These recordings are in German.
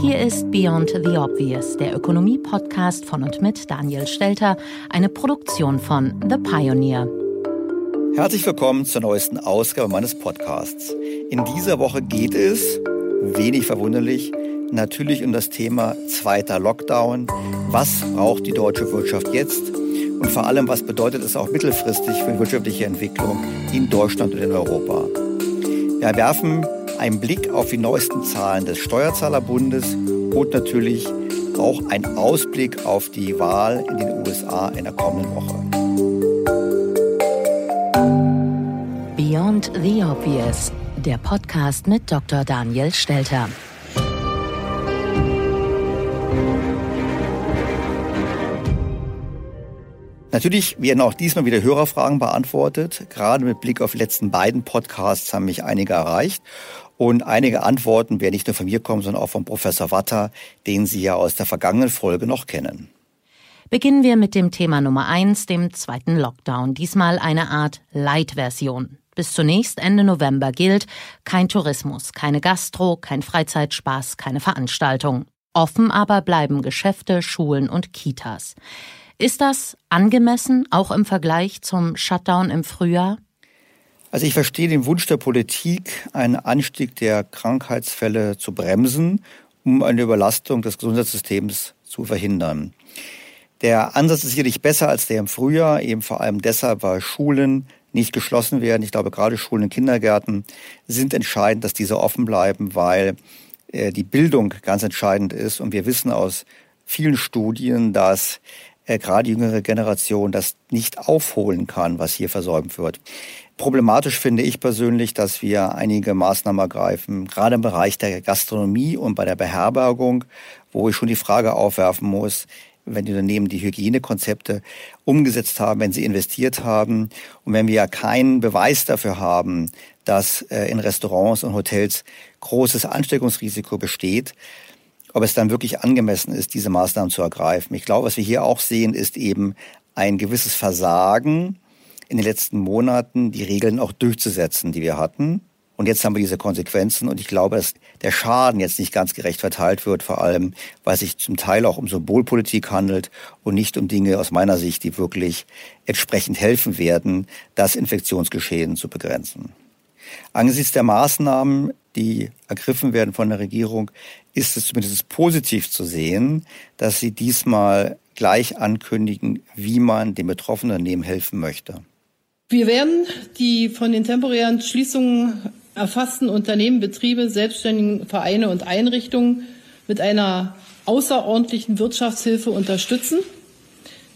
Hier ist Beyond the Obvious, der Ökonomie-Podcast von und mit Daniel Stelter, eine Produktion von The Pioneer. Herzlich willkommen zur neuesten Ausgabe meines Podcasts. In dieser Woche geht es, wenig verwunderlich, natürlich um das Thema zweiter Lockdown. Was braucht die deutsche Wirtschaft jetzt? Und vor allem, was bedeutet es auch mittelfristig für die wirtschaftliche Entwicklung in Deutschland und in Europa? Wir werfen ein Blick auf die neuesten Zahlen des Steuerzahlerbundes und natürlich auch ein Ausblick auf die Wahl in den USA in der kommenden Woche. Beyond the Obvious, der Podcast mit Dr. Daniel Stelter. Natürlich werden auch diesmal wieder Hörerfragen beantwortet. Gerade mit Blick auf die letzten beiden Podcasts haben mich einige erreicht. Und einige Antworten werden nicht nur von mir kommen, sondern auch von Professor Watter, den Sie ja aus der vergangenen Folge noch kennen. Beginnen wir mit dem Thema Nummer eins, dem zweiten Lockdown. Diesmal eine Art Light-Version. Bis zunächst Ende November gilt kein Tourismus, keine Gastro, kein Freizeitspaß, keine Veranstaltung. Offen aber bleiben Geschäfte, Schulen und Kitas. Ist das angemessen, auch im Vergleich zum Shutdown im Frühjahr? Also ich verstehe den Wunsch der Politik, einen Anstieg der Krankheitsfälle zu bremsen, um eine Überlastung des Gesundheitssystems zu verhindern. Der Ansatz ist sicherlich besser als der im Frühjahr, eben vor allem deshalb, weil Schulen nicht geschlossen werden. Ich glaube, gerade Schulen und Kindergärten sind entscheidend, dass diese offen bleiben, weil äh, die Bildung ganz entscheidend ist. Und wir wissen aus vielen Studien, dass äh, gerade jüngere Generation das nicht aufholen kann, was hier versäumt wird. Problematisch finde ich persönlich, dass wir einige Maßnahmen ergreifen, gerade im Bereich der Gastronomie und bei der Beherbergung, wo ich schon die Frage aufwerfen muss, wenn die Unternehmen die Hygienekonzepte umgesetzt haben, wenn sie investiert haben und wenn wir ja keinen Beweis dafür haben, dass äh, in Restaurants und Hotels großes Ansteckungsrisiko besteht, ob es dann wirklich angemessen ist, diese Maßnahmen zu ergreifen. Ich glaube, was wir hier auch sehen, ist eben ein gewisses Versagen in den letzten Monaten die Regeln auch durchzusetzen, die wir hatten. Und jetzt haben wir diese Konsequenzen und ich glaube, dass der Schaden jetzt nicht ganz gerecht verteilt wird, vor allem, weil sich zum Teil auch um Symbolpolitik handelt und nicht um Dinge aus meiner Sicht, die wirklich entsprechend helfen werden, das Infektionsgeschehen zu begrenzen. Angesichts der Maßnahmen, die ergriffen werden von der Regierung, ist es zumindest positiv zu sehen, dass sie diesmal gleich ankündigen, wie man dem betroffenen Unternehmen helfen möchte. Wir werden die von den temporären Schließungen erfassten Unternehmen, Betriebe, Selbstständigen, Vereine und Einrichtungen mit einer außerordentlichen Wirtschaftshilfe unterstützen.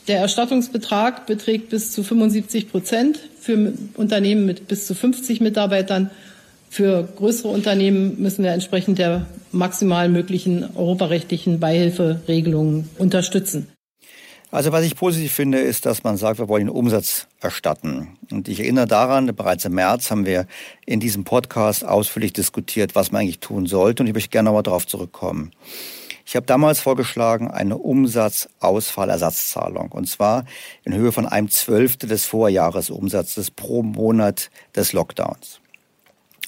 Der Erstattungsbetrag beträgt bis zu 75 Prozent für Unternehmen mit bis zu 50 Mitarbeitern. Für größere Unternehmen müssen wir entsprechend der maximal möglichen europarechtlichen Beihilferegelungen unterstützen. Also was ich positiv finde, ist, dass man sagt, wir wollen den Umsatz erstatten. Und ich erinnere daran, bereits im März haben wir in diesem Podcast ausführlich diskutiert, was man eigentlich tun sollte. Und ich möchte gerne nochmal darauf zurückkommen. Ich habe damals vorgeschlagen eine Umsatzausfallersatzzahlung. Und zwar in Höhe von einem Zwölftel des Vorjahresumsatzes pro Monat des Lockdowns.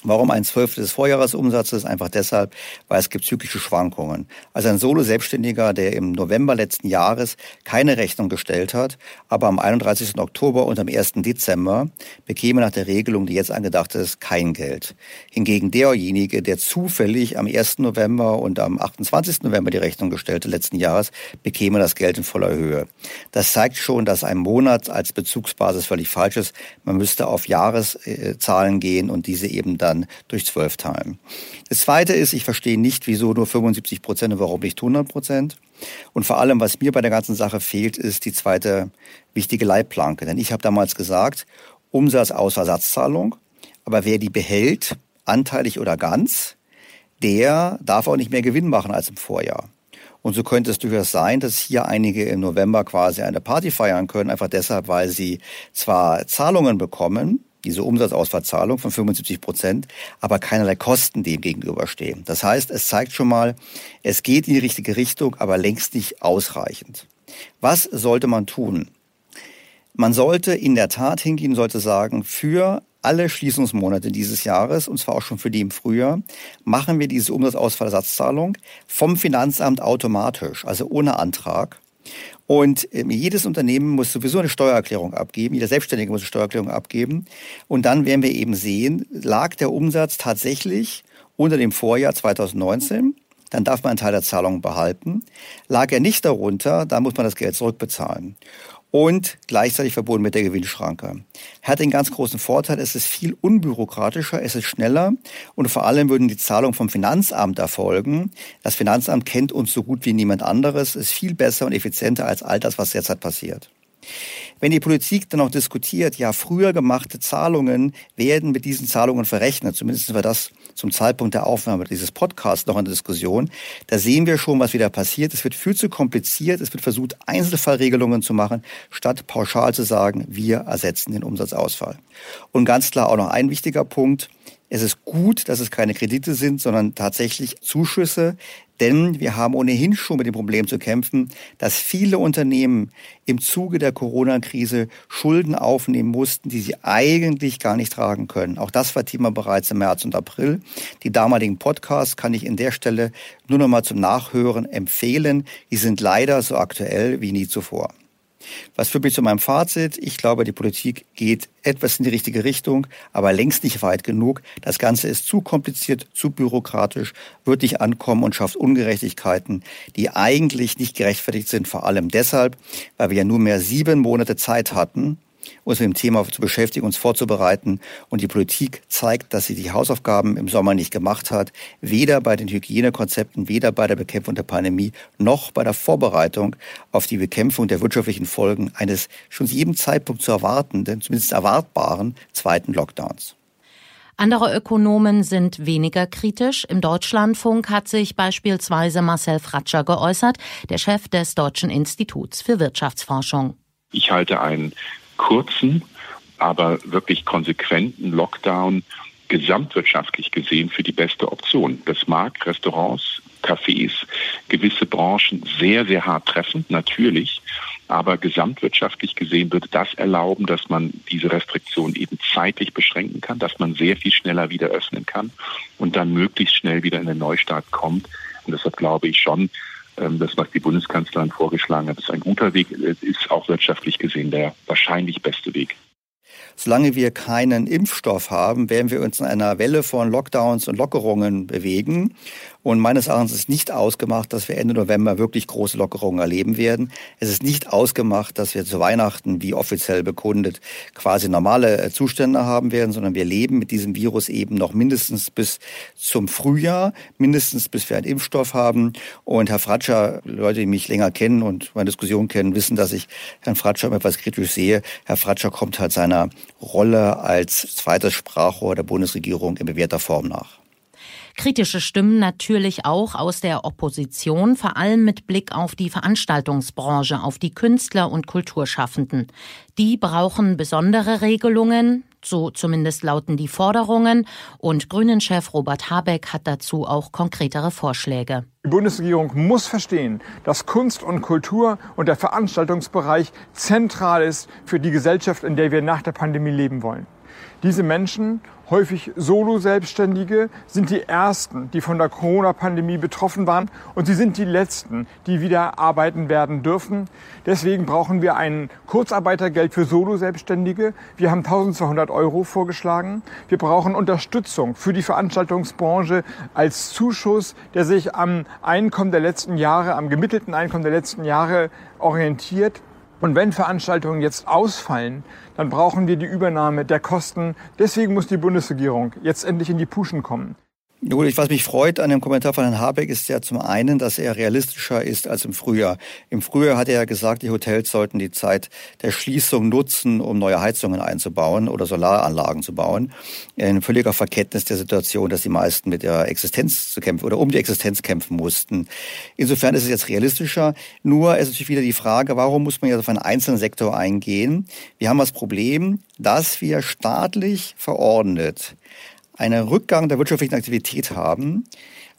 Warum ein Zwölftel des Vorjahresumsatzes? Einfach deshalb, weil es gibt zyklische Schwankungen. Also ein Solo-Selbstständiger, der im November letzten Jahres keine Rechnung gestellt hat, aber am 31. Oktober und am 1. Dezember bekäme nach der Regelung, die jetzt angedacht ist, kein Geld. Hingegen derjenige, der zufällig am 1. November und am 28. November die Rechnung gestellte letzten Jahres, bekäme das Geld in voller Höhe. Das zeigt schon, dass ein Monat als Bezugsbasis völlig falsch ist. Man müsste auf Jahreszahlen gehen und diese eben dann dann durch zwölf teilen. Das Zweite ist, ich verstehe nicht, wieso nur 75 Prozent und warum nicht 100 Prozent. Und vor allem, was mir bei der ganzen Sache fehlt, ist die zweite wichtige Leitplanke. Denn ich habe damals gesagt, Umsatz außer Satzzahlung, aber wer die behält, anteilig oder ganz, der darf auch nicht mehr Gewinn machen als im Vorjahr. Und so könnte es durchaus sein, dass hier einige im November quasi eine Party feiern können, einfach deshalb, weil sie zwar Zahlungen bekommen, diese Umsatzausfallzahlung von 75 Prozent, aber keinerlei Kosten dem gegenüberstehen. Das heißt, es zeigt schon mal, es geht in die richtige Richtung, aber längst nicht ausreichend. Was sollte man tun? Man sollte in der Tat hingehen, sollte sagen, für alle Schließungsmonate dieses Jahres, und zwar auch schon für die im Frühjahr, machen wir diese Umsatzausfallersatzzahlung vom Finanzamt automatisch, also ohne Antrag. Und äh, jedes Unternehmen muss sowieso eine Steuererklärung abgeben, jeder Selbstständige muss eine Steuererklärung abgeben. Und dann werden wir eben sehen, lag der Umsatz tatsächlich unter dem Vorjahr 2019, dann darf man einen Teil der Zahlung behalten. Lag er nicht darunter, dann muss man das Geld zurückbezahlen und gleichzeitig verbunden mit der Gewinnschranke. Hat den ganz großen Vorteil, es ist viel unbürokratischer, es ist schneller und vor allem würden die Zahlungen vom Finanzamt erfolgen. Das Finanzamt kennt uns so gut wie niemand anderes, ist viel besser und effizienter als all das, was derzeit passiert. Wenn die Politik dann auch diskutiert, ja, früher gemachte Zahlungen werden mit diesen Zahlungen verrechnet, zumindest war das zum Zeitpunkt der Aufnahme dieses Podcasts noch in der Diskussion, da sehen wir schon, was wieder passiert. Es wird viel zu kompliziert, es wird versucht, Einzelfallregelungen zu machen, statt pauschal zu sagen, wir ersetzen den Umsatzausfall. Und ganz klar auch noch ein wichtiger Punkt, es ist gut, dass es keine Kredite sind, sondern tatsächlich Zuschüsse, denn wir haben ohnehin schon mit dem Problem zu kämpfen, dass viele Unternehmen im Zuge der Corona-Krise Schulden aufnehmen mussten, die sie eigentlich gar nicht tragen können. Auch das war Thema bereits im März und April. Die damaligen Podcasts kann ich in der Stelle nur noch mal zum Nachhören empfehlen. Die sind leider so aktuell wie nie zuvor. Was führt mich zu meinem Fazit? Ich glaube, die Politik geht etwas in die richtige Richtung, aber längst nicht weit genug. Das Ganze ist zu kompliziert, zu bürokratisch, wird nicht ankommen und schafft Ungerechtigkeiten, die eigentlich nicht gerechtfertigt sind, vor allem deshalb, weil wir ja nur mehr sieben Monate Zeit hatten, uns mit dem Thema zu beschäftigen, uns vorzubereiten. Und die Politik zeigt, dass sie die Hausaufgaben im Sommer nicht gemacht hat, weder bei den Hygienekonzepten, weder bei der Bekämpfung der Pandemie, noch bei der Vorbereitung auf die Bekämpfung der wirtschaftlichen Folgen eines schon zu jedem Zeitpunkt zu erwartenden, zumindest erwartbaren zweiten Lockdowns. Andere Ökonomen sind weniger kritisch. Im Deutschlandfunk hat sich beispielsweise Marcel Fratscher geäußert, der Chef des Deutschen Instituts für Wirtschaftsforschung. Ich halte einen kurzen, aber wirklich konsequenten Lockdown gesamtwirtschaftlich gesehen für die beste Option. Das mag Restaurants, Cafés, gewisse Branchen sehr, sehr hart treffen, natürlich. Aber gesamtwirtschaftlich gesehen würde das erlauben, dass man diese Restriktion eben zeitlich beschränken kann, dass man sehr viel schneller wieder öffnen kann und dann möglichst schnell wieder in den Neustart kommt. Und deshalb glaube ich schon, das, was die Bundeskanzlerin vorgeschlagen hat, ist ein guter Weg, ist auch wirtschaftlich gesehen der wahrscheinlich beste Weg. Solange wir keinen Impfstoff haben, werden wir uns in einer Welle von Lockdowns und Lockerungen bewegen. Und meines Erachtens ist nicht ausgemacht, dass wir Ende November wirklich große Lockerungen erleben werden. Es ist nicht ausgemacht, dass wir zu Weihnachten, wie offiziell bekundet, quasi normale äh, Zustände haben werden, sondern wir leben mit diesem Virus eben noch mindestens bis zum Frühjahr, mindestens bis wir einen Impfstoff haben. Und Herr Fratscher, Leute, die mich länger kennen und meine Diskussion kennen, wissen, dass ich Herrn Fratscher etwas kritisch sehe. Herr Fratscher kommt halt seiner Rolle als zweites Sprachrohr der Bundesregierung in bewährter Form nach. Kritische Stimmen natürlich auch aus der Opposition, vor allem mit Blick auf die Veranstaltungsbranche, auf die Künstler und Kulturschaffenden. Die brauchen besondere Regelungen, so zumindest lauten die Forderungen, und Grünen-Chef Robert Habeck hat dazu auch konkretere Vorschläge. Die Bundesregierung muss verstehen, dass Kunst und Kultur und der Veranstaltungsbereich zentral ist für die Gesellschaft, in der wir nach der Pandemie leben wollen. Diese Menschen, häufig Solo-Selbstständige, sind die Ersten, die von der Corona-Pandemie betroffen waren und sie sind die Letzten, die wieder arbeiten werden dürfen. Deswegen brauchen wir ein Kurzarbeitergeld für Solo-Selbstständige. Wir haben 1200 Euro vorgeschlagen. Wir brauchen Unterstützung für die Veranstaltungsbranche als Zuschuss, der sich am Einkommen der letzten Jahre, am gemittelten Einkommen der letzten Jahre orientiert. Und wenn Veranstaltungen jetzt ausfallen, dann brauchen wir die Übernahme der Kosten. Deswegen muss die Bundesregierung jetzt endlich in die Puschen kommen. Gut, was mich freut an dem Kommentar von Herrn Habeck ist ja zum einen, dass er realistischer ist als im Frühjahr. Im Frühjahr hat er ja gesagt, die Hotels sollten die Zeit der Schließung nutzen, um neue Heizungen einzubauen oder Solaranlagen zu bauen. In völliger Verkenntnis der Situation, dass die meisten mit der Existenz zu kämpfen oder um die Existenz kämpfen mussten. Insofern ist es jetzt realistischer. Nur ist natürlich wieder die Frage, warum muss man jetzt auf einen einzelnen Sektor eingehen? Wir haben das Problem, dass wir staatlich verordnet einen Rückgang der wirtschaftlichen Aktivität haben.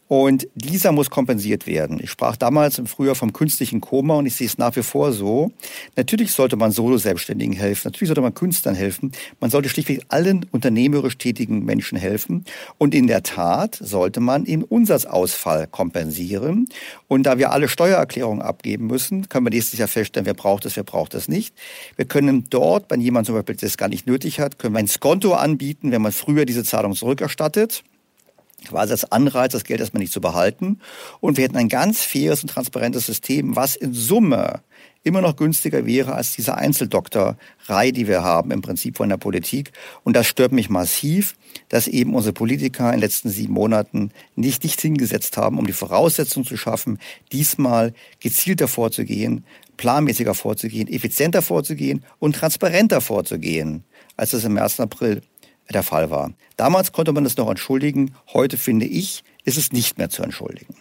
Und dieser muss kompensiert werden. Ich sprach damals im Frühjahr vom künstlichen Koma und ich sehe es nach wie vor so. Natürlich sollte man Solo-Selbstständigen helfen. Natürlich sollte man Künstlern helfen. Man sollte schlichtweg allen unternehmerisch tätigen Menschen helfen. Und in der Tat sollte man eben Umsatzausfall kompensieren. Und da wir alle Steuererklärungen abgeben müssen, können wir nächstes Jahr feststellen, wer braucht es, wer braucht es nicht. Wir können dort, wenn jemand zum Beispiel das gar nicht nötig hat, können wir ein Skonto anbieten, wenn man früher diese Zahlung zurückerstattet quasi als Anreiz, das Geld erstmal nicht zu behalten. Und wir hätten ein ganz faires und transparentes System, was in Summe immer noch günstiger wäre als diese Einzeldoktorei, die wir haben im Prinzip von der Politik. Und das stört mich massiv, dass eben unsere Politiker in den letzten sieben Monaten nicht nichts hingesetzt haben, um die Voraussetzungen zu schaffen, diesmal gezielter vorzugehen, planmäßiger vorzugehen, effizienter vorzugehen und transparenter vorzugehen, als es im März und April der Fall war. Damals konnte man es noch entschuldigen, heute finde ich, ist es nicht mehr zu entschuldigen.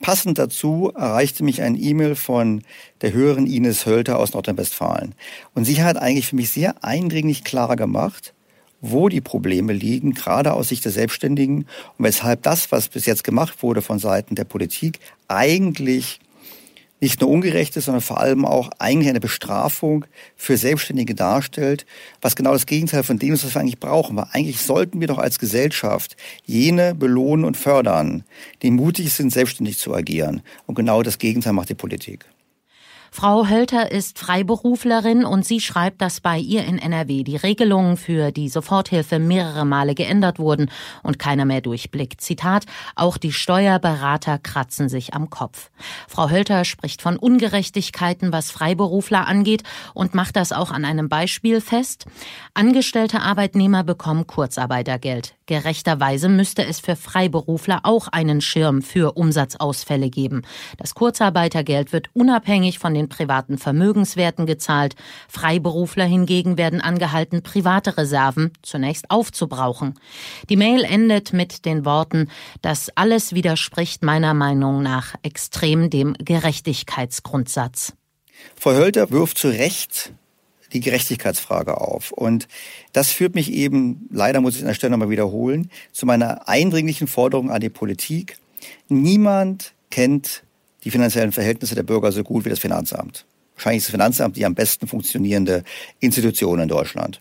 Passend dazu erreichte mich ein E-Mail von der höheren Ines Hölter aus Nordrhein-Westfalen. Und sie hat eigentlich für mich sehr eindringlich klar gemacht, wo die Probleme liegen, gerade aus Sicht der Selbstständigen und weshalb das, was bis jetzt gemacht wurde von Seiten der Politik, eigentlich nicht nur ungerecht ist, sondern vor allem auch eigentlich eine Bestrafung für Selbstständige darstellt, was genau das Gegenteil von dem ist, was wir eigentlich brauchen. Weil eigentlich sollten wir doch als Gesellschaft jene belohnen und fördern, die mutig sind, selbstständig zu agieren. Und genau das Gegenteil macht die Politik. Frau Hölter ist Freiberuflerin und sie schreibt, dass bei ihr in NRW die Regelungen für die Soforthilfe mehrere Male geändert wurden und keiner mehr durchblickt. Zitat, auch die Steuerberater kratzen sich am Kopf. Frau Hölter spricht von Ungerechtigkeiten, was Freiberufler angeht und macht das auch an einem Beispiel fest. Angestellte Arbeitnehmer bekommen Kurzarbeitergeld. Gerechterweise müsste es für Freiberufler auch einen Schirm für Umsatzausfälle geben. Das Kurzarbeitergeld wird unabhängig von den privaten Vermögenswerten gezahlt. Freiberufler hingegen werden angehalten, private Reserven zunächst aufzubrauchen. Die Mail endet mit den Worten, das alles widerspricht meiner Meinung nach extrem dem Gerechtigkeitsgrundsatz. Frau Hölter wirft zu Recht die Gerechtigkeitsfrage auf. Und das führt mich eben, leider muss ich an der Stelle nochmal wiederholen, zu meiner eindringlichen Forderung an die Politik. Niemand kennt die finanziellen Verhältnisse der Bürger so gut wie das Finanzamt. Wahrscheinlich ist das Finanzamt die am besten funktionierende Institution in Deutschland.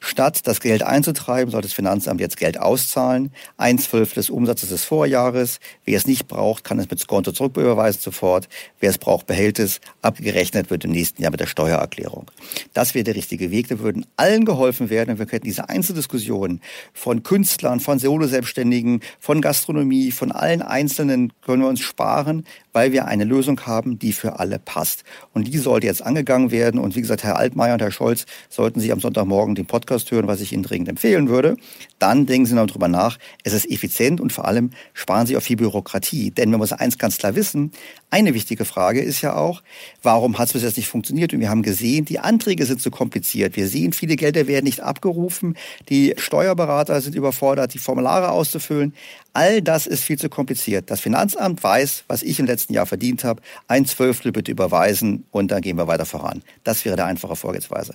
Statt das Geld einzutreiben, soll das Finanzamt jetzt Geld auszahlen. Ein Zwölftel des Umsatzes des Vorjahres. Wer es nicht braucht, kann es mit Skonto zurücküberweisen sofort. Wer es braucht, behält es. Abgerechnet wird im nächsten Jahr mit der Steuererklärung. Das wäre der richtige Weg. Da würden allen geholfen werden. Wir könnten diese Einzeldiskussion von Künstlern, von Solo-Selbstständigen, von Gastronomie, von allen Einzelnen können wir uns sparen, weil wir eine Lösung haben, die für alle passt. Und die sollte jetzt angegangen werden. Und wie gesagt, Herr Altmaier und Herr Scholz sollten Sie am Sonntagmorgen den Podcast hören, was ich Ihnen dringend empfehlen würde. Dann denken Sie noch drüber nach. Es ist effizient und vor allem sparen Sie auf viel Bürokratie. Denn man muss eins ganz klar wissen. Eine wichtige Frage ist ja auch, warum hat es bis jetzt nicht funktioniert? Und wir haben gesehen, die Anträge sind zu kompliziert. Wir sehen, viele Gelder werden nicht abgerufen. Die Steuerberater sind überfordert, die Formulare auszufüllen. All das ist viel zu kompliziert. Das Finanzamt weiß, was ich im letzten Jahr verdient habe. Ein Zwölftel bitte überweisen und dann gehen wir weiter voran. Das wäre der einfache Vorgehensweise.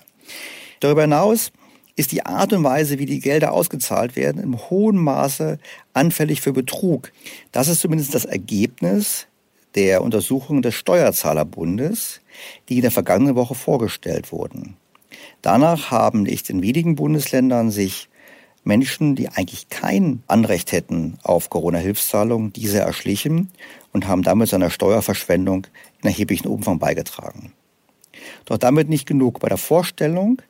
Darüber hinaus ist die Art und Weise, wie die Gelder ausgezahlt werden, im hohen Maße anfällig für Betrug. Das ist zumindest das Ergebnis der Untersuchungen des Steuerzahlerbundes, die in der vergangenen Woche vorgestellt wurden. Danach haben nicht in wenigen Bundesländern sich Menschen, die eigentlich kein Anrecht hätten auf Corona-Hilfszahlungen, diese erschlichen und haben damit zu einer Steuerverschwendung in erheblichem Umfang beigetragen. Doch damit nicht genug. Bei der Vorstellung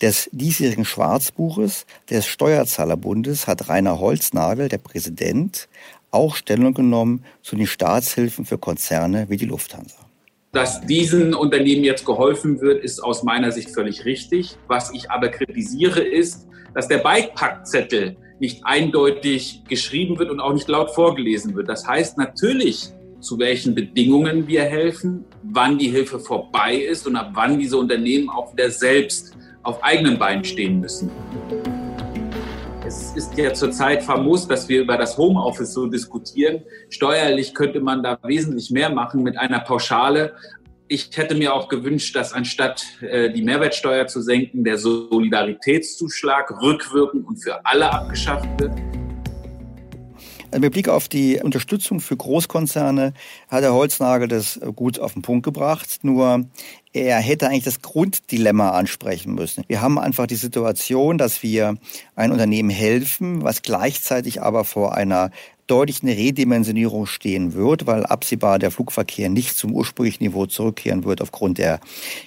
des diesjährigen Schwarzbuches des Steuerzahlerbundes hat Rainer Holznagel, der Präsident, auch Stellung genommen zu den Staatshilfen für Konzerne wie die Lufthansa. Dass diesen Unternehmen jetzt geholfen wird, ist aus meiner Sicht völlig richtig. Was ich aber kritisiere, ist, dass der Beipackzettel nicht eindeutig geschrieben wird und auch nicht laut vorgelesen wird. Das heißt natürlich, zu welchen Bedingungen wir helfen, wann die Hilfe vorbei ist und ab wann diese Unternehmen auch wieder selbst auf eigenen Beinen stehen müssen. Es ist ja zurzeit famos, dass wir über das Homeoffice so diskutieren. Steuerlich könnte man da wesentlich mehr machen mit einer Pauschale ich hätte mir auch gewünscht, dass anstatt äh, die Mehrwertsteuer zu senken, der Solidaritätszuschlag rückwirkend und für alle abgeschafft wird. Also mit Blick auf die Unterstützung für Großkonzerne hat Herr Holznagel das gut auf den Punkt gebracht. Nur er hätte eigentlich das Grunddilemma ansprechen müssen. Wir haben einfach die Situation, dass wir ein Unternehmen helfen, was gleichzeitig aber vor einer eine Redimensionierung stehen wird, weil absehbar der Flugverkehr nicht zum ursprünglichen Niveau zurückkehren wird aufgrund der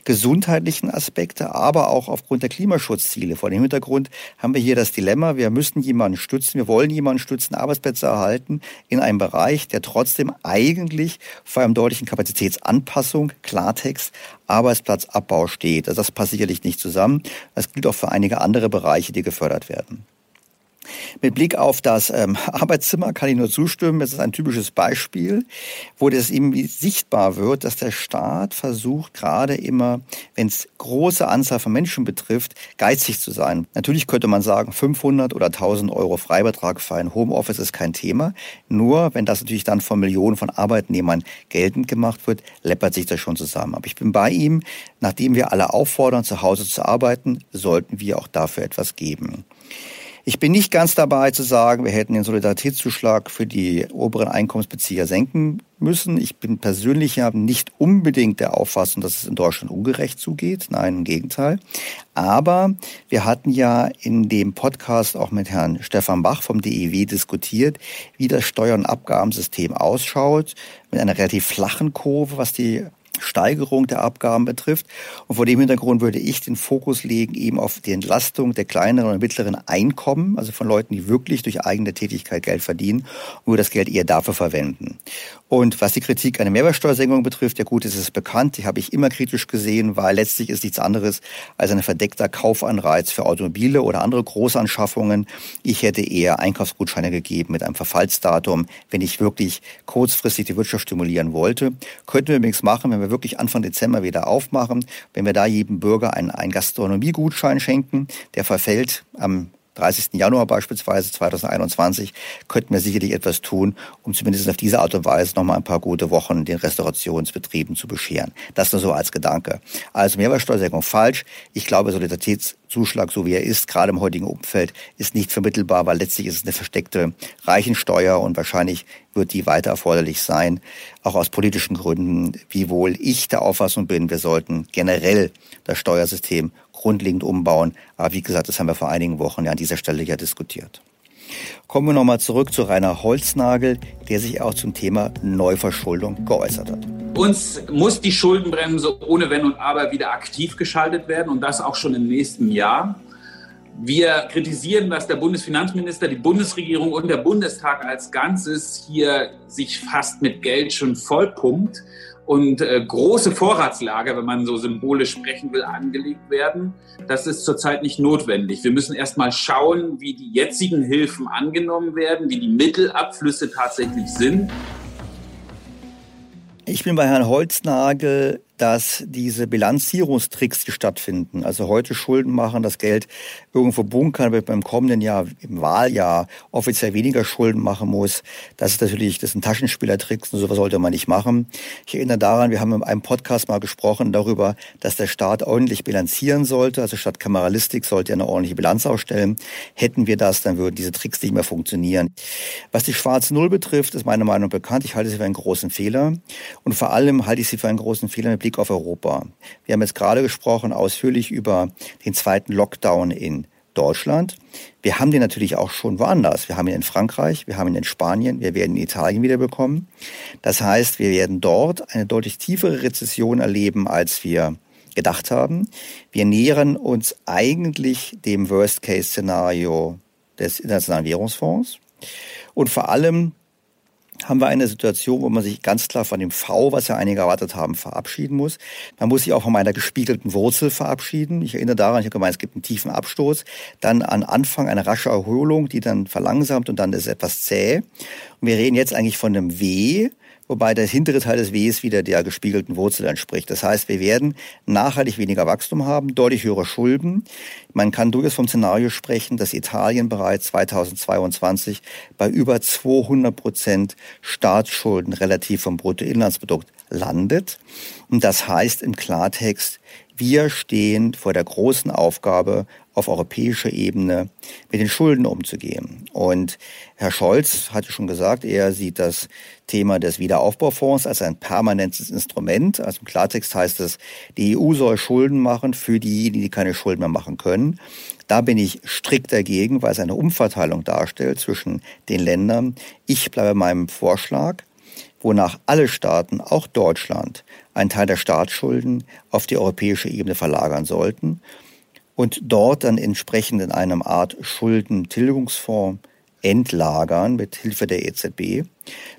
gesundheitlichen Aspekte, aber auch aufgrund der Klimaschutzziele. Vor dem Hintergrund haben wir hier das Dilemma, wir müssen jemanden stützen, wir wollen jemanden stützen, Arbeitsplätze erhalten in einem Bereich, der trotzdem eigentlich vor einem deutlichen Kapazitätsanpassung, Klartext, Arbeitsplatzabbau steht. Also das passt sicherlich nicht zusammen. Das gilt auch für einige andere Bereiche, die gefördert werden. Mit Blick auf das ähm, Arbeitszimmer kann ich nur zustimmen. Es ist ein typisches Beispiel, wo das eben sichtbar wird, dass der Staat versucht, gerade immer, wenn es große Anzahl von Menschen betrifft, geizig zu sein. Natürlich könnte man sagen, 500 oder 1000 Euro Freibetrag für ein Homeoffice ist kein Thema. Nur, wenn das natürlich dann von Millionen von Arbeitnehmern geltend gemacht wird, läppert sich das schon zusammen. Aber ich bin bei ihm. Nachdem wir alle auffordern, zu Hause zu arbeiten, sollten wir auch dafür etwas geben. Ich bin nicht ganz dabei zu sagen, wir hätten den Solidaritätszuschlag für die oberen Einkommensbezieher senken müssen. Ich bin persönlich ja nicht unbedingt der Auffassung, dass es in Deutschland ungerecht zugeht. Nein, im Gegenteil. Aber wir hatten ja in dem Podcast auch mit Herrn Stefan Bach vom DEW diskutiert, wie das Steuer- und Abgabensystem ausschaut, mit einer relativ flachen Kurve, was die Steigerung der Abgaben betrifft. Und vor dem Hintergrund würde ich den Fokus legen eben auf die Entlastung der kleineren und mittleren Einkommen, also von Leuten, die wirklich durch eigene Tätigkeit Geld verdienen und würde das Geld eher dafür verwenden. Und was die Kritik an der Mehrwertsteuersenkung betrifft, ja gut, ist es bekannt, die habe ich immer kritisch gesehen, weil letztlich ist nichts anderes als ein verdeckter Kaufanreiz für Automobile oder andere Großanschaffungen. Ich hätte eher Einkaufsgutscheine gegeben mit einem Verfallsdatum, wenn ich wirklich kurzfristig die Wirtschaft stimulieren wollte. Könnten wir übrigens machen, wenn wir wirklich Anfang Dezember wieder aufmachen, wenn wir da jedem Bürger einen, einen Gastronomiegutschein schenken, der verfällt am 30. Januar beispielsweise 2021 könnten wir sicherlich etwas tun, um zumindest auf diese Art und Weise noch mal ein paar gute Wochen den Restaurationsbetrieben zu bescheren. Das nur so als Gedanke. Also Mehrwertsteuersenkung falsch. Ich glaube, Solidaritätszuschlag, so wie er ist, gerade im heutigen Umfeld, ist nicht vermittelbar, weil letztlich ist es eine versteckte Reichensteuer und wahrscheinlich wird die weiter erforderlich sein, auch aus politischen Gründen, wiewohl ich der Auffassung bin, wir sollten generell das Steuersystem grundlegend umbauen. Aber wie gesagt, das haben wir vor einigen Wochen ja an dieser Stelle ja diskutiert. Kommen wir nochmal zurück zu Rainer Holznagel, der sich auch zum Thema Neuverschuldung geäußert hat. Uns muss die Schuldenbremse ohne Wenn und Aber wieder aktiv geschaltet werden und das auch schon im nächsten Jahr. Wir kritisieren, dass der Bundesfinanzminister, die Bundesregierung und der Bundestag als Ganzes hier sich fast mit Geld schon vollpumpt und äh, große Vorratslager, wenn man so symbolisch sprechen will, angelegt werden. Das ist zurzeit nicht notwendig. Wir müssen erst mal schauen, wie die jetzigen Hilfen angenommen werden, wie die Mittelabflüsse tatsächlich sind. Ich bin bei Herrn Holznagel dass diese Bilanzierungstricks, die stattfinden, also heute Schulden machen, das Geld irgendwo bunkern, wird beim kommenden Jahr, im Wahljahr, offiziell weniger Schulden machen muss. Das ist natürlich, das sind Taschenspielertricks und sowas sollte man nicht machen. Ich erinnere daran, wir haben in einem Podcast mal gesprochen darüber, dass der Staat ordentlich bilanzieren sollte, also statt Kameralistik sollte er eine ordentliche Bilanz ausstellen. Hätten wir das, dann würden diese Tricks nicht mehr funktionieren. Was die schwarze Null betrifft, ist meine Meinung bekannt. Ich halte sie für einen großen Fehler. Und vor allem halte ich sie für einen großen Fehler mit Blick Blick auf Europa. Wir haben jetzt gerade gesprochen ausführlich über den zweiten Lockdown in Deutschland. Wir haben den natürlich auch schon woanders. Wir haben ihn in Frankreich, wir haben ihn in Spanien, wir werden ihn in Italien wieder bekommen. Das heißt, wir werden dort eine deutlich tiefere Rezession erleben, als wir gedacht haben. Wir nähern uns eigentlich dem Worst-Case-Szenario des Internationalen Währungsfonds. Und vor allem haben wir eine Situation, wo man sich ganz klar von dem V, was ja einige erwartet haben, verabschieden muss. Man muss sich auch von meiner gespiegelten Wurzel verabschieden. Ich erinnere daran, ich habe gemeint, es gibt einen tiefen Abstoß, dann an Anfang eine rasche Erholung, die dann verlangsamt und dann ist etwas zäh. Und wir reden jetzt eigentlich von einem W, wobei der hintere Teil des Ws wieder der gespiegelten Wurzel entspricht. Das heißt, wir werden nachhaltig weniger Wachstum haben, deutlich höhere Schulden. Man kann durchaus vom Szenario sprechen, dass Italien bereits 2022 bei über 200 Prozent Staatsschulden relativ vom Bruttoinlandsprodukt landet. Und das heißt im Klartext, wir stehen vor der großen Aufgabe, auf europäischer Ebene mit den Schulden umzugehen. Und Herr Scholz hatte schon gesagt, er sieht das Thema des Wiederaufbaufonds als ein permanentes Instrument. Also im Klartext heißt es, die EU soll Schulden machen für diejenigen, die keine Schulden mehr machen können. Da bin ich strikt dagegen, weil es eine Umverteilung darstellt zwischen den Ländern. Ich bleibe meinem Vorschlag, wonach alle Staaten, auch Deutschland, einen Teil der Staatsschulden auf die europäische Ebene verlagern sollten und dort dann entsprechend in einem Art Schuldentilgungsfonds entlagern mit Hilfe der EZB.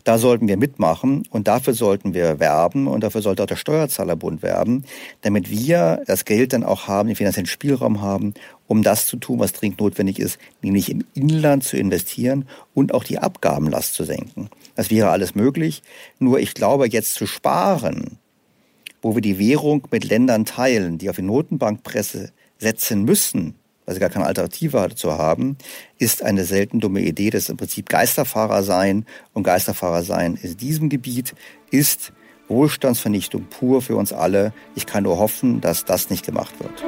Da sollten wir mitmachen und dafür sollten wir werben und dafür sollte auch der Steuerzahlerbund werben, damit wir das Geld dann auch haben, den finanziellen Spielraum haben, um das zu tun, was dringend notwendig ist, nämlich im Inland zu investieren und auch die Abgabenlast zu senken. Das wäre alles möglich. Nur ich glaube, jetzt zu sparen, wo wir die Währung mit Ländern teilen, die auf die Notenbankpresse setzen müssen, weil sie gar keine Alternative dazu haben, ist eine selten dumme Idee. Das ist im Prinzip Geisterfahrer sein. Und Geisterfahrer sein in diesem Gebiet ist Wohlstandsvernichtung pur für uns alle. Ich kann nur hoffen, dass das nicht gemacht wird.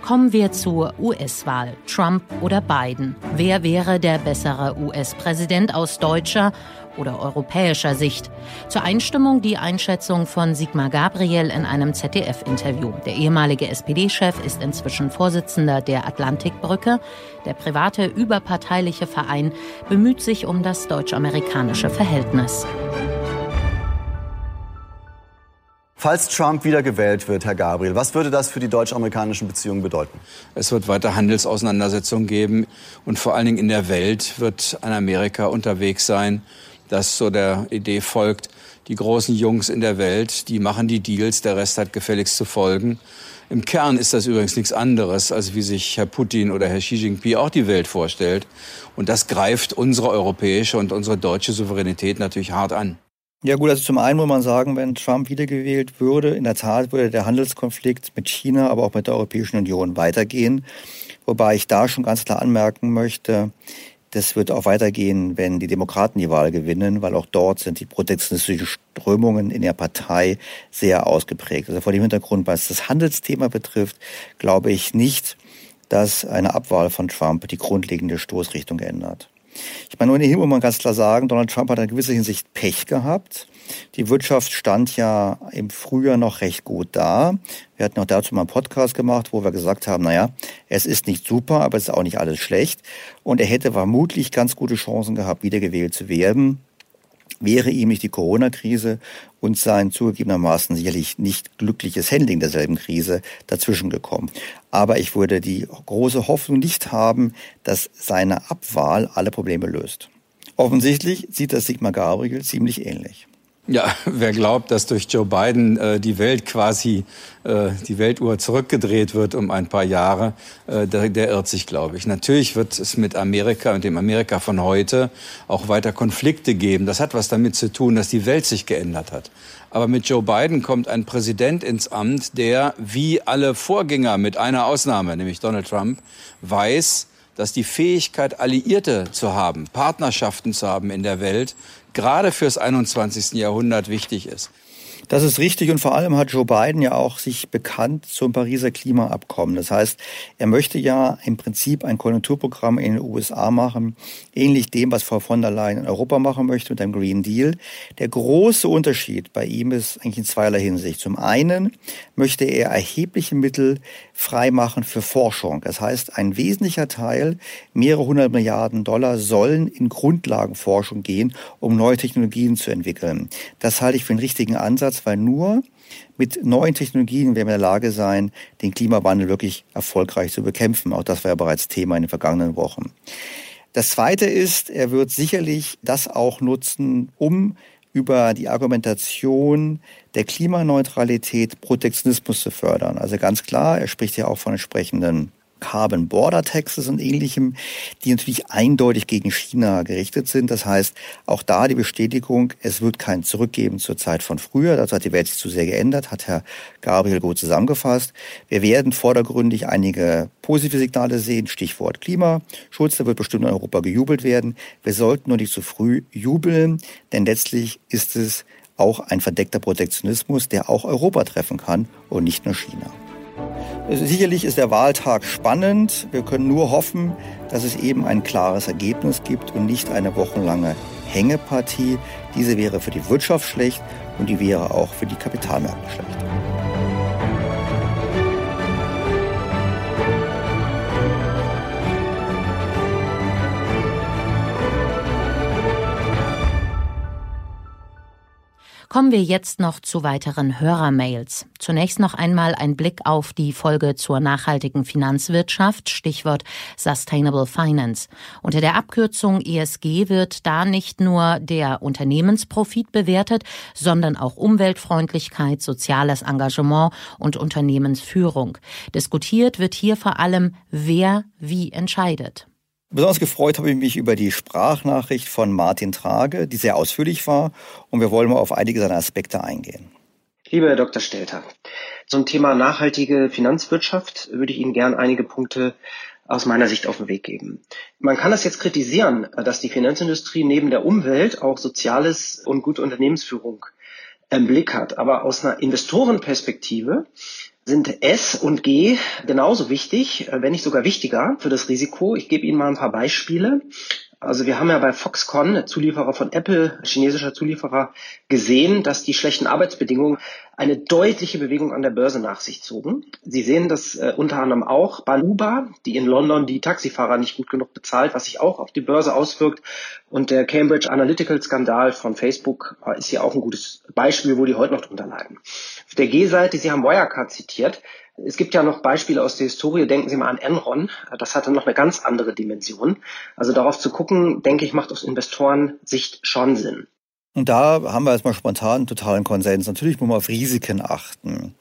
Kommen wir zur US-Wahl. Trump oder Biden? Wer wäre der bessere US-Präsident aus deutscher oder europäischer Sicht. Zur Einstimmung die Einschätzung von Sigmar Gabriel in einem ZDF-Interview. Der ehemalige SPD-Chef ist inzwischen Vorsitzender der Atlantikbrücke. Der private überparteiliche Verein bemüht sich um das deutsch-amerikanische Verhältnis. Falls Trump wiedergewählt wird, Herr Gabriel, was würde das für die deutsch-amerikanischen Beziehungen bedeuten? Es wird weiter Handelsauseinandersetzungen geben und vor allen Dingen in der Welt wird ein Amerika unterwegs sein, das so der Idee folgt, die großen Jungs in der Welt, die machen die Deals, der Rest hat gefälligst zu folgen. Im Kern ist das übrigens nichts anderes, als wie sich Herr Putin oder Herr Xi Jinping auch die Welt vorstellt. Und das greift unsere europäische und unsere deutsche Souveränität natürlich hart an. Ja gut, also zum einen muss man sagen, wenn Trump wiedergewählt würde, in der Tat würde der Handelskonflikt mit China, aber auch mit der Europäischen Union weitergehen. Wobei ich da schon ganz klar anmerken möchte, das wird auch weitergehen, wenn die Demokraten die Wahl gewinnen, weil auch dort sind die protektionistischen Strömungen in der Partei sehr ausgeprägt. Also vor dem Hintergrund, was das Handelsthema betrifft, glaube ich nicht, dass eine Abwahl von Trump die grundlegende Stoßrichtung ändert. Ich meine, ohnehin muss man ganz klar sagen, Donald Trump hat in gewisser Hinsicht Pech gehabt. Die Wirtschaft stand ja im Frühjahr noch recht gut da. Wir hatten auch dazu mal einen Podcast gemacht, wo wir gesagt haben, naja, es ist nicht super, aber es ist auch nicht alles schlecht. Und er hätte vermutlich ganz gute Chancen gehabt, wiedergewählt zu werden wäre ihm nicht die Corona-Krise und sein zugegebenermaßen sicherlich nicht glückliches Handling derselben Krise dazwischen gekommen. Aber ich würde die große Hoffnung nicht haben, dass seine Abwahl alle Probleme löst. Offensichtlich sieht das Sigmar Gabriel ziemlich ähnlich. Ja, wer glaubt, dass durch Joe Biden äh, die Welt quasi, äh, die Weltuhr zurückgedreht wird um ein paar Jahre, äh, der, der irrt sich, glaube ich. Natürlich wird es mit Amerika und dem Amerika von heute auch weiter Konflikte geben. Das hat was damit zu tun, dass die Welt sich geändert hat. Aber mit Joe Biden kommt ein Präsident ins Amt, der wie alle Vorgänger mit einer Ausnahme, nämlich Donald Trump, weiß, dass die Fähigkeit, Alliierte zu haben, Partnerschaften zu haben in der Welt, gerade fürs 21. Jahrhundert wichtig ist. Das ist richtig und vor allem hat Joe Biden ja auch sich bekannt zum Pariser Klimaabkommen. Das heißt, er möchte ja im Prinzip ein Konjunkturprogramm in den USA machen, ähnlich dem, was Frau von der Leyen in Europa machen möchte mit einem Green Deal. Der große Unterschied bei ihm ist eigentlich in zweierlei Hinsicht. Zum einen möchte er erhebliche Mittel freimachen für Forschung. Das heißt, ein wesentlicher Teil, mehrere hundert Milliarden Dollar, sollen in Grundlagenforschung gehen, um neue Technologien zu entwickeln. Das halte ich für einen richtigen Ansatz weil nur mit neuen Technologien werden wir in der Lage sein, den Klimawandel wirklich erfolgreich zu bekämpfen. Auch das war ja bereits Thema in den vergangenen Wochen. Das Zweite ist, er wird sicherlich das auch nutzen, um über die Argumentation der Klimaneutralität Protektionismus zu fördern. Also ganz klar, er spricht ja auch von entsprechenden Carbon Border Taxes und ähnlichem, die natürlich eindeutig gegen China gerichtet sind. Das heißt, auch da die Bestätigung, es wird kein Zurückgeben zur Zeit von früher. Dazu hat die Welt sich zu sehr geändert, hat Herr Gabriel gut zusammengefasst. Wir werden vordergründig einige positive Signale sehen, Stichwort Klimaschutz, da wird bestimmt in Europa gejubelt werden. Wir sollten nur nicht zu früh jubeln, denn letztlich ist es auch ein verdeckter Protektionismus, der auch Europa treffen kann und nicht nur China. Sicherlich ist der Wahltag spannend. Wir können nur hoffen, dass es eben ein klares Ergebnis gibt und nicht eine wochenlange Hängepartie. Diese wäre für die Wirtschaft schlecht und die wäre auch für die Kapitalmärkte schlecht. Kommen wir jetzt noch zu weiteren Hörermails. Zunächst noch einmal ein Blick auf die Folge zur nachhaltigen Finanzwirtschaft, Stichwort Sustainable Finance. Unter der Abkürzung ESG wird da nicht nur der Unternehmensprofit bewertet, sondern auch Umweltfreundlichkeit, soziales Engagement und Unternehmensführung. Diskutiert wird hier vor allem, wer wie entscheidet. Besonders gefreut habe ich mich über die Sprachnachricht von Martin Trage, die sehr ausführlich war und wir wollen mal auf einige seiner Aspekte eingehen. Lieber Herr Dr. Stelter, zum Thema nachhaltige Finanzwirtschaft würde ich Ihnen gern einige Punkte aus meiner Sicht auf den Weg geben. Man kann das jetzt kritisieren, dass die Finanzindustrie neben der Umwelt auch Soziales und gute Unternehmensführung im Blick hat. Aber aus einer Investorenperspektive sind S und G genauso wichtig, äh, wenn nicht sogar wichtiger für das Risiko. Ich gebe Ihnen mal ein paar Beispiele. Also wir haben ja bei Foxconn, Zulieferer von Apple, chinesischer Zulieferer, gesehen, dass die schlechten Arbeitsbedingungen eine deutliche Bewegung an der Börse nach sich zogen. Sie sehen das äh, unter anderem auch Uber, die in London die Taxifahrer nicht gut genug bezahlt, was sich auch auf die Börse auswirkt. Und der Cambridge Analytical Skandal von Facebook äh, ist hier auch ein gutes Beispiel, wo die heute noch drunter leiden. Auf der G-Seite, Sie haben Wirecard zitiert, es gibt ja noch Beispiele aus der Historie. Denken Sie mal an Enron. Das hatte noch eine ganz andere Dimension. Also darauf zu gucken, denke ich, macht aus Investorensicht schon Sinn. Und da haben wir jetzt mal spontan einen totalen Konsens. Natürlich muss man auf Risiken achten.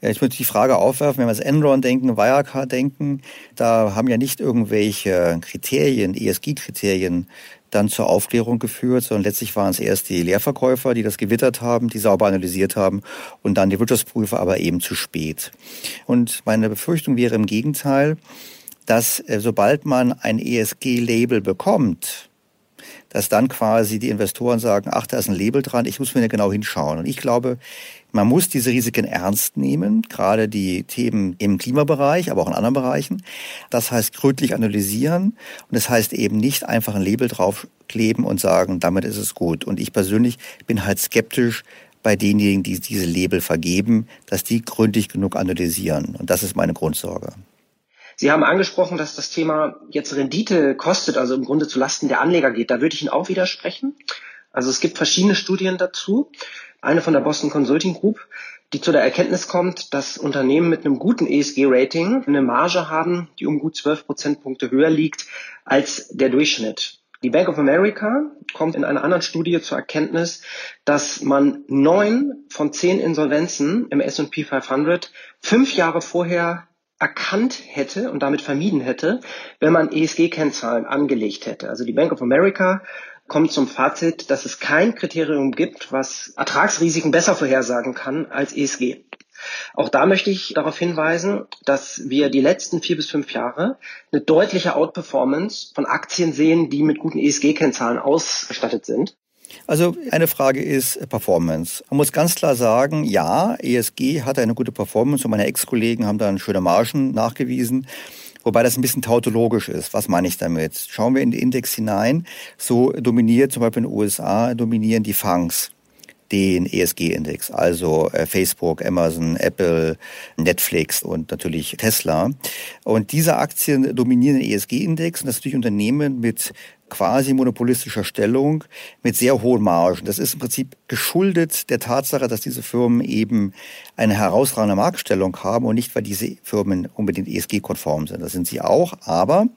Ich möchte die Frage aufwerfen, wenn wir an Enron denken, Wirecard denken, da haben ja nicht irgendwelche Kriterien, ESG-Kriterien dann zur Aufklärung geführt, sondern letztlich waren es erst die Leerverkäufer, die das gewittert haben, die sauber analysiert haben und dann die Wirtschaftsprüfer, aber eben zu spät. Und meine Befürchtung wäre im Gegenteil, dass äh, sobald man ein ESG-Label bekommt, dass dann quasi die Investoren sagen, ach, da ist ein Label dran, ich muss mir genau hinschauen. Und ich glaube, man muss diese Risiken ernst nehmen, gerade die Themen im Klimabereich, aber auch in anderen Bereichen. Das heißt gründlich analysieren und das heißt eben nicht einfach ein Label draufkleben und sagen, damit ist es gut. Und ich persönlich bin halt skeptisch bei denjenigen, die diese Label vergeben, dass die gründlich genug analysieren. Und das ist meine Grundsorge. Sie haben angesprochen, dass das Thema jetzt Rendite kostet, also im Grunde zu Lasten der Anleger geht. Da würde ich Ihnen auch widersprechen. Also es gibt verschiedene Studien dazu. Eine von der Boston Consulting Group, die zu der Erkenntnis kommt, dass Unternehmen mit einem guten ESG-Rating eine Marge haben, die um gut 12 Prozentpunkte höher liegt als der Durchschnitt. Die Bank of America kommt in einer anderen Studie zur Erkenntnis, dass man neun von zehn Insolvenzen im S&P 500 fünf Jahre vorher erkannt hätte und damit vermieden hätte, wenn man ESG-Kennzahlen angelegt hätte. Also die Bank of America kommt zum Fazit, dass es kein Kriterium gibt, was Ertragsrisiken besser vorhersagen kann als ESG. Auch da möchte ich darauf hinweisen, dass wir die letzten vier bis fünf Jahre eine deutliche Outperformance von Aktien sehen, die mit guten ESG-Kennzahlen ausgestattet sind. Also eine Frage ist Performance. Man muss ganz klar sagen, ja, ESG hat eine gute Performance und meine Ex-Kollegen haben da schöne Margen nachgewiesen. Wobei das ein bisschen tautologisch ist. Was meine ich damit? Schauen wir in den Index hinein. So dominiert zum Beispiel in den USA dominieren die Fangs den ESG-Index, also äh, Facebook, Amazon, Apple, Netflix und natürlich Tesla. Und diese Aktien dominieren den ESG-Index und das sind natürlich Unternehmen mit quasi monopolistischer Stellung mit sehr hohen Margen. Das ist im Prinzip geschuldet der Tatsache, dass diese Firmen eben eine herausragende Marktstellung haben und nicht, weil diese Firmen unbedingt ESG-konform sind. Das sind sie auch, aber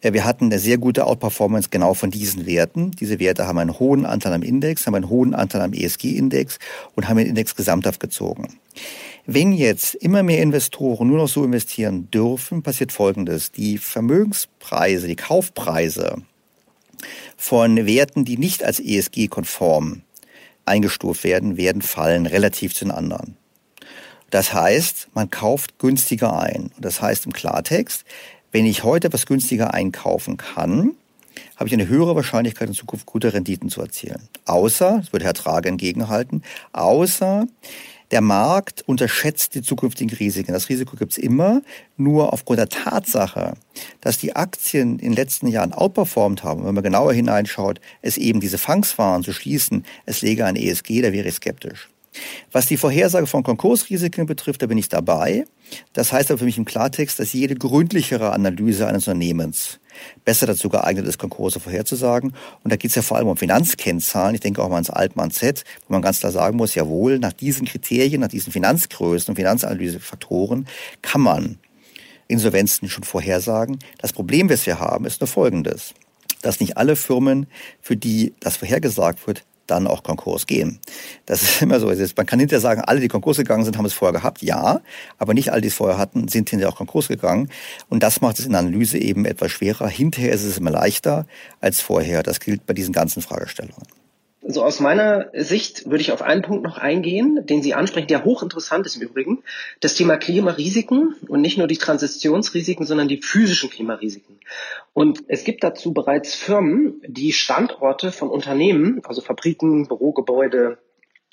äh, wir hatten eine sehr gute Outperformance genau von diesen Werten. Diese Werte haben einen hohen Anteil am Index, haben einen hohen Anteil am ESG-Index und haben den Index gesamthaft gezogen. Wenn jetzt immer mehr Investoren nur noch so investieren dürfen, passiert Folgendes. Die Vermögenspreise, die Kaufpreise von Werten, die nicht als ESG-konform eingestuft werden, werden fallen relativ zu den anderen. Das heißt, man kauft günstiger ein. Das heißt im Klartext, wenn ich heute etwas günstiger einkaufen kann, habe ich eine höhere Wahrscheinlichkeit in Zukunft gute Renditen zu erzielen. Außer, das würde Herr Trage entgegenhalten, außer der Markt unterschätzt die zukünftigen Risiken. Das Risiko gibt es immer, nur aufgrund der Tatsache, dass die Aktien in den letzten Jahren outperformt haben, wenn man genauer hineinschaut, es eben diese Fangs waren zu schließen, es lege ein ESG, da wäre ich skeptisch. Was die Vorhersage von Konkursrisiken betrifft, da bin ich dabei. Das heißt aber für mich im Klartext, dass jede gründlichere Analyse eines Unternehmens besser dazu geeignet ist, Konkurse vorherzusagen. Und da geht es ja vor allem um Finanzkennzahlen. Ich denke auch mal ans Altmann Z, wo man ganz klar sagen muss, jawohl, nach diesen Kriterien, nach diesen Finanzgrößen und Finanzanalysefaktoren kann man Insolvenzen schon vorhersagen. Das Problem, das wir haben, ist nur folgendes dass nicht alle Firmen, für die das vorhergesagt wird, dann auch Konkurs gehen. Das ist immer so. Man kann hinterher sagen, alle, die Konkurs gegangen sind, haben es vorher gehabt. Ja, aber nicht alle, die es vorher hatten, sind hinterher auch Konkurs gegangen. Und das macht es in der Analyse eben etwas schwerer. Hinterher ist es immer leichter als vorher. Das gilt bei diesen ganzen Fragestellungen. So aus meiner Sicht würde ich auf einen Punkt noch eingehen, den Sie ansprechen, der hochinteressant ist im Übrigen. Das Thema Klimarisiken und nicht nur die Transitionsrisiken, sondern die physischen Klimarisiken. Und es gibt dazu bereits Firmen, die Standorte von Unternehmen, also Fabriken, Bürogebäude,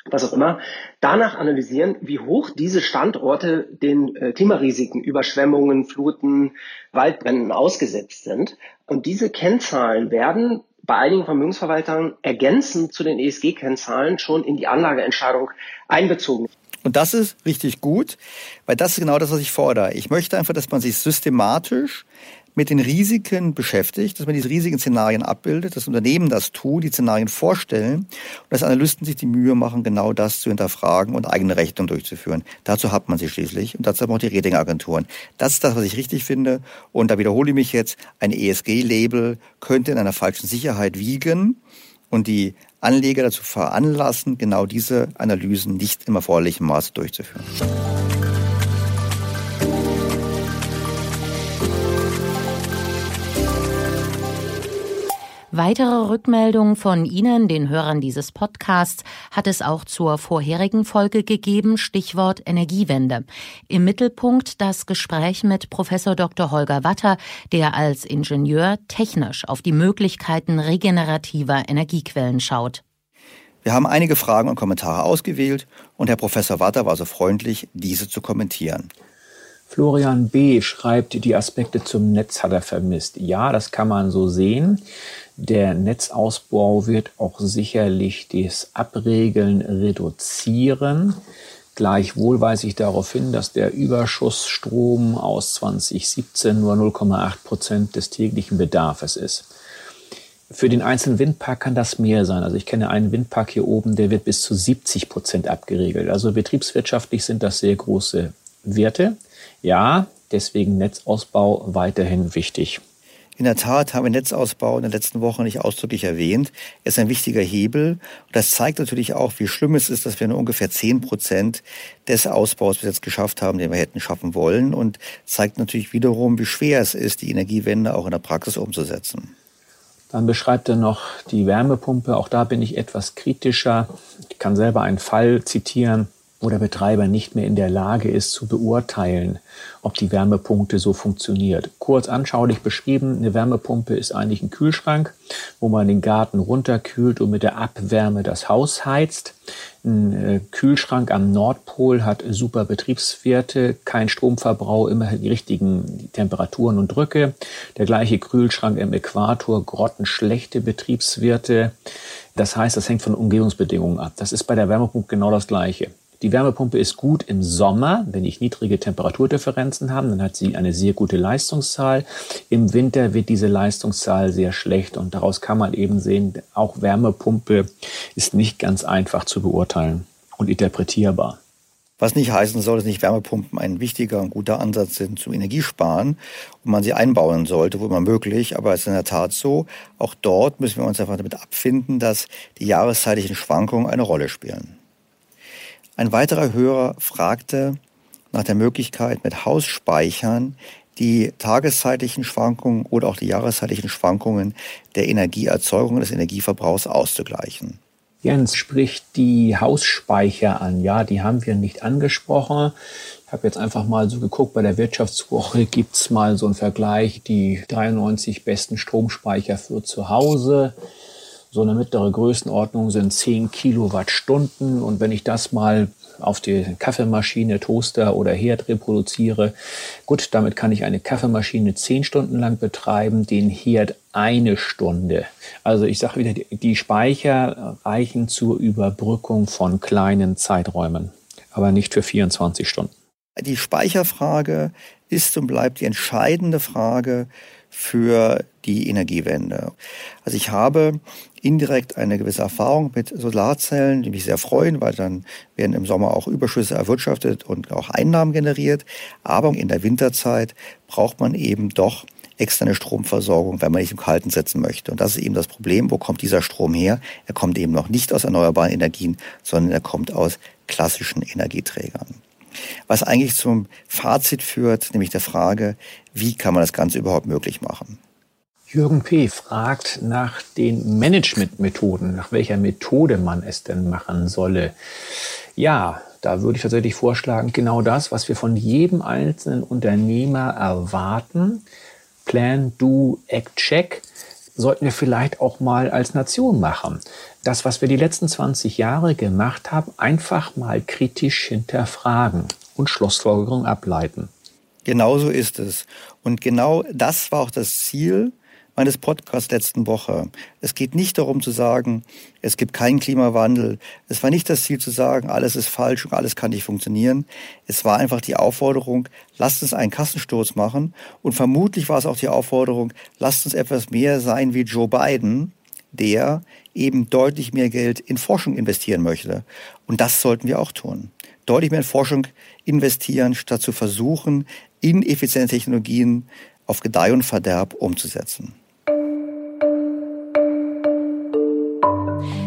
was auch immer, danach analysieren, wie hoch diese Standorte den äh, Klimarisiken, Überschwemmungen, Fluten, Waldbränden ausgesetzt sind. Und diese Kennzahlen werden bei einigen Vermögensverwaltern ergänzend zu den ESG-Kennzahlen schon in die Anlageentscheidung einbezogen. Und das ist richtig gut, weil das ist genau das, was ich fordere. Ich möchte einfach, dass man sich systematisch mit den Risiken beschäftigt, dass man diese riesigen Szenarien abbildet, dass Unternehmen das tun, die Szenarien vorstellen und dass Analysten sich die Mühe machen, genau das zu hinterfragen und eigene Rechnung durchzuführen. Dazu hat man sie schließlich und dazu haben auch die Ratingagenturen. Das ist das, was ich richtig finde und da wiederhole ich mich jetzt, ein ESG-Label könnte in einer falschen Sicherheit wiegen und die Anleger dazu veranlassen, genau diese Analysen nicht im erforderlichen Maße durchzuführen. Weitere Rückmeldungen von Ihnen, den Hörern dieses Podcasts, hat es auch zur vorherigen Folge gegeben, Stichwort Energiewende. Im Mittelpunkt das Gespräch mit Professor Dr. Holger Watter, der als Ingenieur technisch auf die Möglichkeiten regenerativer Energiequellen schaut. Wir haben einige Fragen und Kommentare ausgewählt und Herr Professor Watter war so freundlich, diese zu kommentieren. Florian B. schreibt, die Aspekte zum Netz hat er vermisst. Ja, das kann man so sehen. Der Netzausbau wird auch sicherlich das Abregeln reduzieren. Gleichwohl weise ich darauf hin, dass der Überschussstrom aus 2017 nur 0,8 Prozent des täglichen Bedarfs ist. Für den einzelnen Windpark kann das mehr sein. Also ich kenne einen Windpark hier oben, der wird bis zu 70 Prozent abgeregelt. Also betriebswirtschaftlich sind das sehr große Werte. Ja, deswegen Netzausbau weiterhin wichtig. In der Tat haben wir Netzausbau in den letzten Wochen nicht ausdrücklich erwähnt. Er ist ein wichtiger Hebel. Und das zeigt natürlich auch, wie schlimm es ist, dass wir nur ungefähr zehn Prozent des Ausbaus bis jetzt geschafft haben, den wir hätten schaffen wollen. Und zeigt natürlich wiederum, wie schwer es ist, die Energiewende auch in der Praxis umzusetzen. Dann beschreibt er noch die Wärmepumpe. Auch da bin ich etwas kritischer. Ich kann selber einen Fall zitieren wo der Betreiber nicht mehr in der Lage ist zu beurteilen, ob die Wärmepumpe so funktioniert. Kurz anschaulich beschrieben, eine Wärmepumpe ist eigentlich ein Kühlschrank, wo man den Garten runterkühlt und mit der Abwärme das Haus heizt. Ein äh, Kühlschrank am Nordpol hat super Betriebswerte, kein Stromverbrauch, immer die richtigen Temperaturen und Drücke. Der gleiche Kühlschrank im Äquator, grottenschlechte Betriebswerte. Das heißt, das hängt von Umgebungsbedingungen ab. Das ist bei der Wärmepumpe genau das Gleiche. Die Wärmepumpe ist gut im Sommer, wenn ich niedrige Temperaturdifferenzen habe, dann hat sie eine sehr gute Leistungszahl. Im Winter wird diese Leistungszahl sehr schlecht und daraus kann man eben sehen, auch Wärmepumpe ist nicht ganz einfach zu beurteilen und interpretierbar. Was nicht heißen soll, dass nicht Wärmepumpen ein wichtiger und guter Ansatz sind zum Energiesparen und man sie einbauen sollte, wo immer möglich. Aber es ist in der Tat so, auch dort müssen wir uns einfach damit abfinden, dass die jahreszeitlichen Schwankungen eine Rolle spielen. Ein weiterer Hörer fragte nach der Möglichkeit, mit Hausspeichern die tageszeitlichen Schwankungen oder auch die jahreszeitlichen Schwankungen der Energieerzeugung, des Energieverbrauchs auszugleichen. Jens spricht die Hausspeicher an. Ja, die haben wir nicht angesprochen. Ich habe jetzt einfach mal so geguckt, bei der Wirtschaftswoche gibt's mal so einen Vergleich, die 93 besten Stromspeicher für zu Hause. So eine mittlere Größenordnung sind 10 Kilowattstunden. Und wenn ich das mal auf die Kaffeemaschine, Toaster oder Herd reproduziere, gut, damit kann ich eine Kaffeemaschine 10 Stunden lang betreiben, den Herd eine Stunde. Also ich sage wieder, die Speicher reichen zur Überbrückung von kleinen Zeiträumen, aber nicht für 24 Stunden. Die Speicherfrage ist und bleibt die entscheidende Frage für die Energiewende. Also ich habe indirekt eine gewisse Erfahrung mit Solarzellen, die mich sehr freuen, weil dann werden im Sommer auch Überschüsse erwirtschaftet und auch Einnahmen generiert. Aber in der Winterzeit braucht man eben doch externe Stromversorgung, wenn man nicht im Kalten setzen möchte. Und das ist eben das Problem. Wo kommt dieser Strom her? Er kommt eben noch nicht aus erneuerbaren Energien, sondern er kommt aus klassischen Energieträgern. Was eigentlich zum Fazit führt, nämlich der Frage, wie kann man das Ganze überhaupt möglich machen? Jürgen P. fragt nach den Managementmethoden, nach welcher Methode man es denn machen solle. Ja, da würde ich tatsächlich vorschlagen, genau das, was wir von jedem einzelnen Unternehmer erwarten. Plan, Do, Act, Check sollten wir vielleicht auch mal als Nation machen. Das, was wir die letzten 20 Jahre gemacht haben, einfach mal kritisch hinterfragen und Schlussfolgerungen ableiten. Genauso ist es. Und genau das war auch das Ziel meines Podcasts letzten Woche. Es geht nicht darum zu sagen, es gibt keinen Klimawandel. Es war nicht das Ziel zu sagen, alles ist falsch und alles kann nicht funktionieren. Es war einfach die Aufforderung, lasst uns einen Kassensturz machen. Und vermutlich war es auch die Aufforderung, lasst uns etwas mehr sein wie Joe Biden, der eben deutlich mehr Geld in Forschung investieren möchte. Und das sollten wir auch tun. Deutlich mehr in Forschung investieren, statt zu versuchen, ineffiziente Technologien auf Gedeih und Verderb umzusetzen.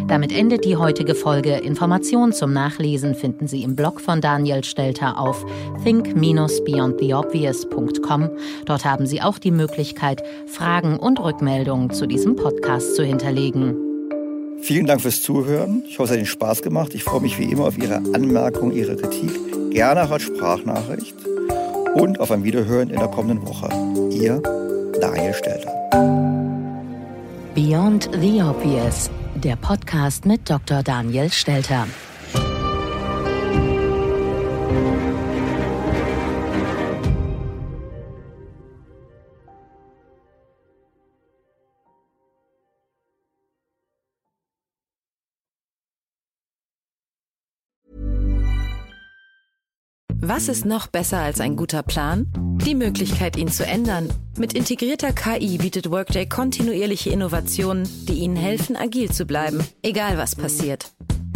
Damit endet die heutige Folge. Informationen zum Nachlesen finden Sie im Blog von Daniel Stelter auf think-beyondtheobvious.com. Dort haben Sie auch die Möglichkeit, Fragen und Rückmeldungen zu diesem Podcast zu hinterlegen. Vielen Dank fürs Zuhören. Ich hoffe, es hat Ihnen Spaß gemacht. Ich freue mich wie immer auf Ihre Anmerkungen, Ihre Kritik, gerne auch als Sprachnachricht und auf ein Wiederhören in der kommenden Woche. Ihr Daniel Stelter. Beyond the Obvious, der Podcast mit Dr. Daniel Stelter. Was ist noch besser als ein guter Plan? Die Möglichkeit, ihn zu ändern. Mit integrierter KI bietet Workday kontinuierliche Innovationen, die Ihnen helfen, agil zu bleiben, egal was passiert.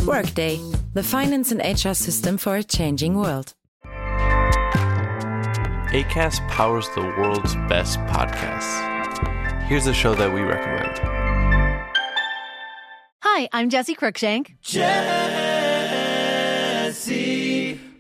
Workday, the finance and HR system for a changing world. ACAST powers the world's best podcasts. Here's a show that we recommend. Hi, I'm Jesse Cruikshank. Jesse